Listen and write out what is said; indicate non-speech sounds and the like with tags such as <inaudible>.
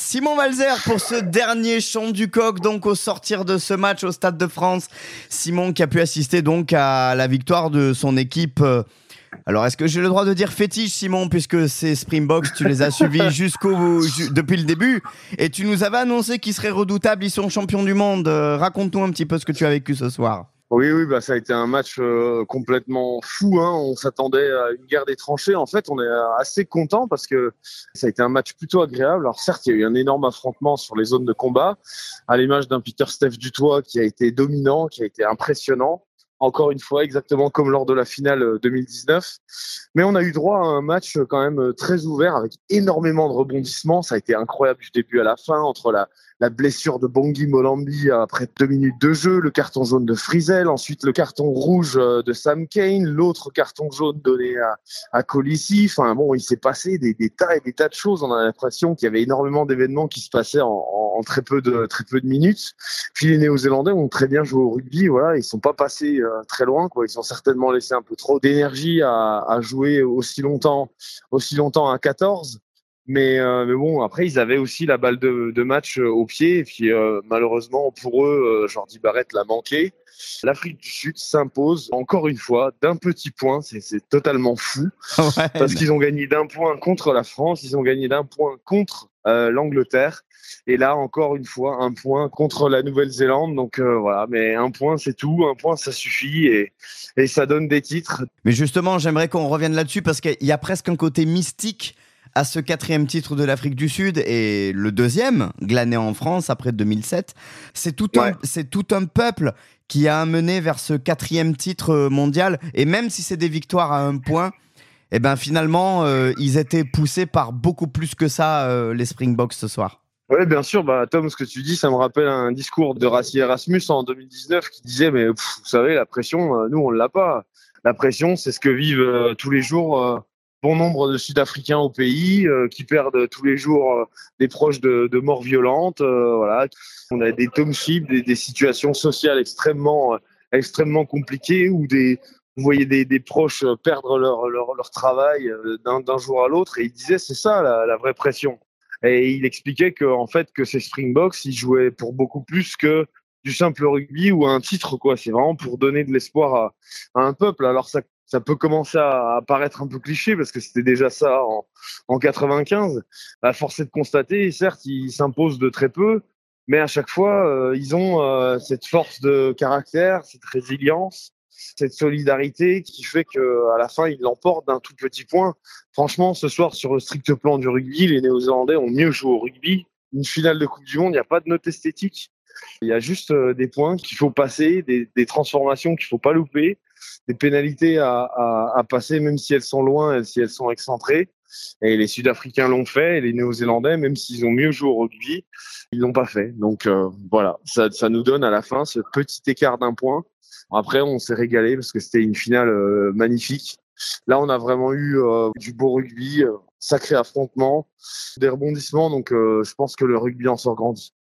Simon Valzer pour ce dernier chant du coq, donc au sortir de ce match au Stade de France. Simon qui a pu assister donc à la victoire de son équipe. euh, Alors, est-ce que j'ai le droit de dire fétiche, Simon, puisque ces Springboks, tu les as suivis <laughs> jusqu'au ju- depuis le début, et tu nous avais annoncé qu'ils seraient redoutables, ils sont champions du monde. Euh, Raconte-nous un petit peu ce que tu as vécu ce soir. Oui, oui, bah ça a été un match euh, complètement fou. Hein. On s'attendait à une guerre des tranchées. En fait, on est assez content parce que ça a été un match plutôt agréable. Alors certes, il y a eu un énorme affrontement sur les zones de combat, à l'image d'un Peter Steph Dutoit qui a été dominant, qui a été impressionnant. Encore une fois, exactement comme lors de la finale euh, 2019. Mais on a eu droit à un match euh, quand même euh, très ouvert avec énormément de rebondissements. Ça a été incroyable du début à la fin entre la, blessure de Bongi Molambi après deux minutes de jeu, le carton jaune de Frizel, ensuite le carton rouge euh, de Sam Kane, l'autre carton jaune donné à, à Colissi. Enfin bon, il s'est passé des, tas et des tas de choses. On a l'impression qu'il y avait énormément d'événements qui se passaient en, très peu de très peu de minutes. Puis les Néo-Zélandais ont très bien joué au rugby. Voilà, ils sont pas passés euh, très loin. Quoi. Ils ont certainement laissé un peu trop d'énergie à, à jouer aussi longtemps, aussi longtemps à 14. Mais, euh, mais bon, après, ils avaient aussi la balle de, de match euh, au pied. Et puis, euh, malheureusement, pour eux, euh, Jordi Barrett l'a manqué. L'Afrique du Sud s'impose encore une fois d'un petit point. C'est c'est totalement fou <laughs> Ouais. parce qu'ils ont gagné d'un point contre la France, ils ont gagné d'un point contre euh, l'Angleterre. Et là, encore une fois, un point contre la Nouvelle-Zélande. Donc euh, voilà, mais un point, c'est tout. Un point, ça suffit. Et, et ça donne des titres. Mais justement, j'aimerais qu'on revienne là-dessus parce qu'il y a presque un côté mystique à ce quatrième titre de l'Afrique du Sud et le deuxième, glané en France après 2007. C'est tout, un, Ouais. c'est tout un peuple qui a amené vers ce quatrième titre euh, mondial. Et même si c'est des victoires à un point, eh ben finalement, euh, ils étaient poussés par beaucoup plus que ça, euh, les Springboks ce soir. Oui, bien sûr. Bah, Tom, ce que tu dis, ça me rappelle un discours de Rassi Erasmus en 2019 qui disait, mais pff, vous savez, la pression, nous, on l'a pas. La pression, c'est ce que vivent euh, tous les jours bon nombre de Sud-Africains au pays, euh, qui perdent tous les jours euh, des proches de, morts violentes. euh, voilà. On a des townships, des, situations sociales extrêmement, extrêmement compliquées où des, vous voyez des, des proches perdre leur, leur, travail d'un jour à l'autre. Et il disait, c'est ça la, la vraie pression. Et il expliquait que en fait que ces Springboks, ils jouaient pour beaucoup plus que du simple rugby ou un titre quoi. C'est vraiment pour donner de l'espoir à, à un peuple. Alors ça, ça peut commencer à, paraître un peu cliché parce que c'était déjà ça en, en 95. À force est de constater, certes, ils s'imposent de très peu, mais à chaque fois, euh, ils ont euh, cette force de caractère, cette résilience, cette solidarité qui fait que à la fin, ils l'emportent d'un tout petit point. Franchement, ce soir, sur le strict plan du rugby, les Néo-Zélandais ont mieux joué au rugby. Une finale de Coupe du Monde, il n'y a pas de note esthétique. Il y a juste euh, des points qu'il faut passer, des, des transformations qu'il faut pas louper, des pénalités à, passer, même si elles sont loin, si elles sont excentrées. Et les Sud-Africains l'ont fait, et les Néo-Zélandais, même s'ils ont mieux joué au rugby, ils l'ont pas fait. Donc euh, voilà, ça, nous donne à la fin ce petit écart d'un point. Après, on s'est régalé parce que c'était une finale euh, magnifique. Là, on a vraiment eu euh, du beau rugby, sacré affrontement, des rebondissements. Donc, je pense que le rugby en sort grandi.